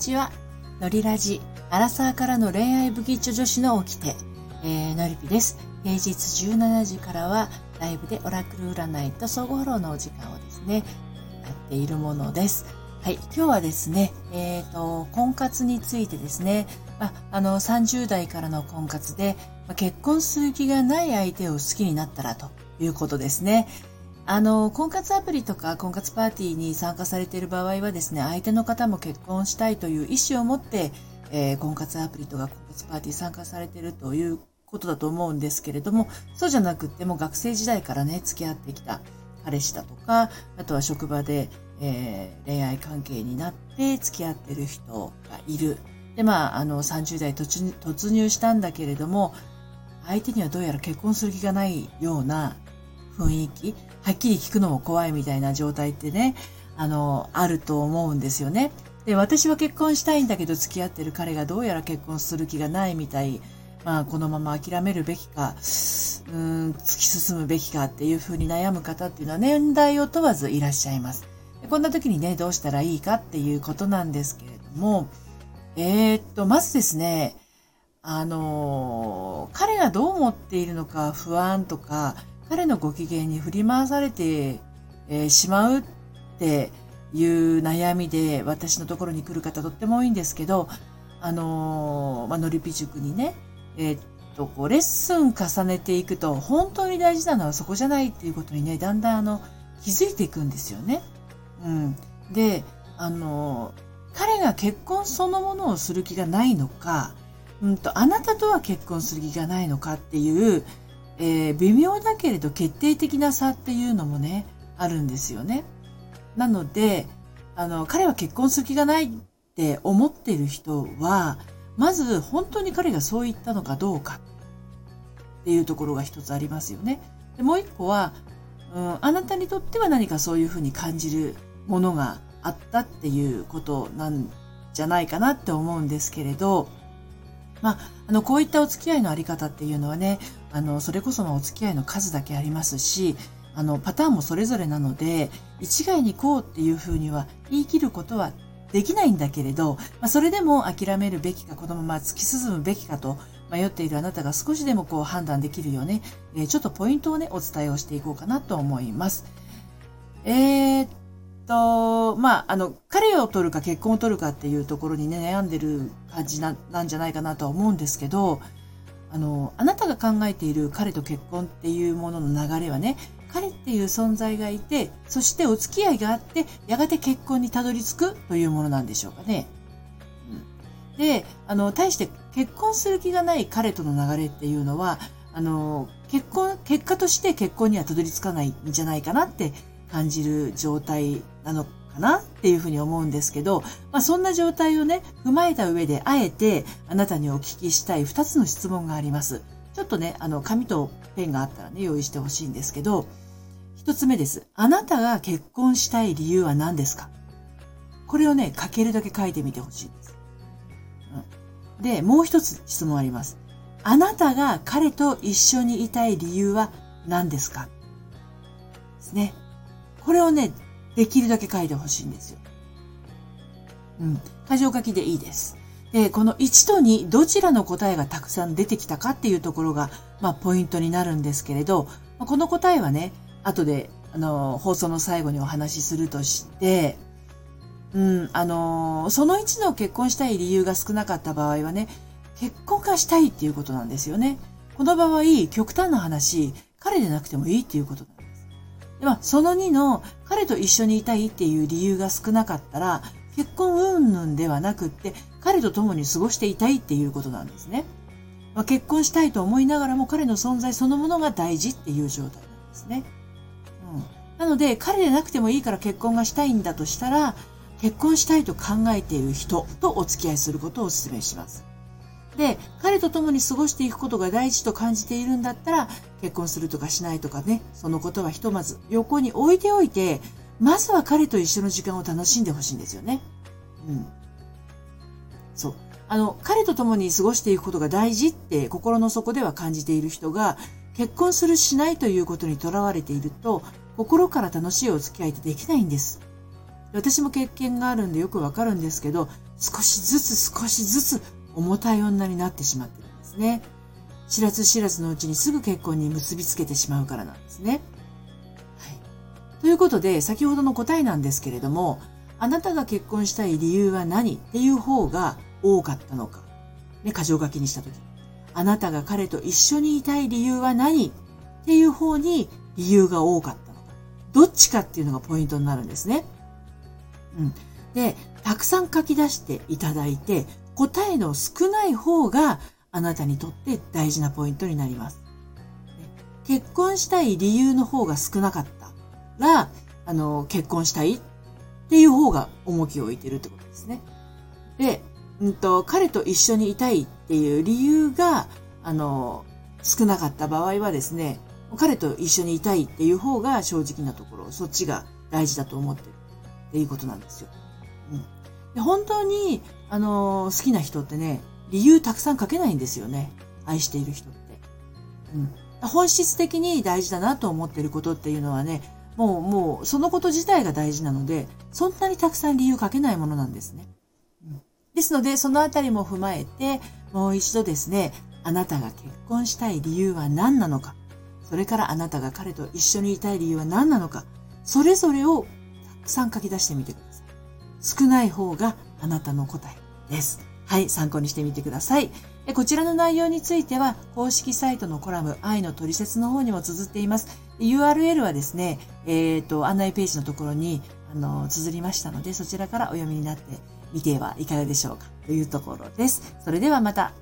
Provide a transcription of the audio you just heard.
ちは。のりラジ、アラサーからの恋愛不吉女子の起きて、えー、のりぴです。平日17時からは、ライブでオラクル占いと総合フォローのお時間をですね、やっているものです。はい、今日はですね、えっ、ー、と、婚活についてですね、まあの、30代からの婚活で、ま結婚する気がない相手を好きになったらということですね。あの、婚活アプリとか婚活パーティーに参加されている場合はですね、相手の方も結婚したいという意思を持って、えー、婚活アプリとか婚活パーティー参加されているということだと思うんですけれども、そうじゃなくっても学生時代からね、付き合ってきた彼氏だとか、あとは職場で、えー、恋愛関係になって付き合ってる人がいる。で、まあ、あの、30代突入したんだけれども、相手にはどうやら結婚する気がないような雰囲気、はっきり聞くのも怖いみたいな状態ってね、あの、あると思うんですよね。で、私は結婚したいんだけど付き合ってる彼がどうやら結婚する気がないみたい。まあ、このまま諦めるべきか、うん、突き進むべきかっていうふうに悩む方っていうのは年代を問わずいらっしゃいます。こんな時にね、どうしたらいいかっていうことなんですけれども、えー、っと、まずですね、あの、彼がどう思っているのか不安とか、彼のご機嫌に振り回されて、えー、しまうっていう悩みで私のところに来る方とっても多いんですけど、あのー、まあ、のりぴ塾にね、えー、っと、こう、レッスン重ねていくと、本当に大事なのはそこじゃないっていうことにね、だんだんあの、気づいていくんですよね。うん。で、あのー、彼が結婚そのものをする気がないのか、うんと、あなたとは結婚する気がないのかっていう、えー、微妙だけれど決定的な差っていうのもね、あるんですよね。なので、あの、彼は結婚する気がないって思ってる人は、まず本当に彼がそう言ったのかどうかっていうところが一つありますよね。でもう一個は、うん、あなたにとっては何かそういうふうに感じるものがあったっていうことなんじゃないかなって思うんですけれど、まあ、あの、こういったお付き合いのあり方っていうのはね、あの、それこそのお付き合いの数だけありますし、あの、パターンもそれぞれなので、一概にこうっていうふうには言い切ることはできないんだけれど、まあ、それでも諦めるべきか、このまま突き進むべきかと迷っているあなたが少しでもこう判断できるよね、えー、ちょっとポイントをね、お伝えをしていこうかなと思います。えー、っと、まあ、あの、彼を取るか結婚を取るかっていうところにね、悩んでる感じななんじゃないかなとは思うんですけど、あの、あなたが考えている彼と結婚っていうものの流れはね、彼っていう存在がいて、そしてお付き合いがあって、やがて結婚にたどり着くというものなんでしょうかね。うん、で、あの、対して結婚する気がない彼との流れっていうのは、あの、結婚、結果として結婚にはたどり着かないんじゃないかなって感じる状態なのかなっていうふうに思うんですけど、まあそんな状態をね、踏まえた上で、あえてあなたにお聞きしたい2つの質問があります。ちょっとね、あの、紙とペンがあったらね、用意してほしいんですけど、1つ目です。あなたが結婚したい理由は何ですか？これをね、書けるだけ書いてみてほしいです。うん、で、もう一つ質問あります。あなたが彼と一緒にいたい理由は何ですか？ですね。これをね、できるだけ書いてほしいんですよ。うん。箇条書きでいいです。で、この1と2、どちらの答えがたくさん出てきたかっていうところが、まあ、ポイントになるんですけれど、この答えはね、後で、あの、放送の最後にお話しするとして、うん、あの、その1の結婚したい理由が少なかった場合はね、結婚がしたいっていうことなんですよね。この場合、極端な話、彼でなくてもいいっていうことなんで。まあ、その2の彼と一緒にいたいっていう理由が少なかったら、結婚云々ではなくって、彼と共に過ごしていたいっていうことなんですね。まあ、結婚したいと思いながらも彼の存在そのものが大事っていう状態なんですね。うん。なので、彼でなくてもいいから結婚がしたいんだとしたら、結婚したいと考えている人とお付き合いすることをお勧めします。で、彼と共に過ごしていくことが大事と感じているんだったら、結婚するとかしないとかね、そのことはひとまず横に置いておいて、まずは彼と一緒の時間を楽しんでほしいんですよね。うん。そう。あの、彼と共に過ごしていくことが大事って心の底では感じている人が、結婚するしないということにとらわれていると、心から楽しいお付き合いってできないんです。私も経験があるんでよくわかるんですけど、少しずつ少しずつ重たい女になってしまってるんですね。知らず知らずのうちにすぐ結婚に結びつけてしまうからなんですね。はい。ということで、先ほどの答えなんですけれども、あなたが結婚したい理由は何っていう方が多かったのか。ね、箇条書きにしたとき。あなたが彼と一緒にいたい理由は何っていう方に理由が多かったのか。どっちかっていうのがポイントになるんですね。うん。で、たくさん書き出していただいて、答えの少ない方があなたにとって大事なポイントになります。結婚したい理由の方が少なかったら、あの、結婚したいっていう方が重きを置いてるってことですね。で、うんと、彼と一緒にいたいっていう理由が、あの、少なかった場合はですね、彼と一緒にいたいっていう方が正直なところ、そっちが大事だと思ってるっていうことなんですよ。うん、で本当に、あの好きな人ってね、理由たくさん書けないんですよね。愛している人って。うん。本質的に大事だなと思ってることっていうのはね、もう、もう、そのこと自体が大事なので、そんなにたくさん理由書けないものなんですね。うん、ですので、そのあたりも踏まえて、もう一度ですね、あなたが結婚したい理由は何なのか、それからあなたが彼と一緒にいたい理由は何なのか、それぞれをたくさん書き出してみてください。少ない方があなたの答えです。はい、参考にしてみてください。こちらの内容については、公式サイトのコラム、愛の取説の方にも綴っています。URL はですね、えっ、ー、と、案内ページのところに、あの、綴りましたので、そちらからお読みになってみてはいかがでしょうかというところです。それではまた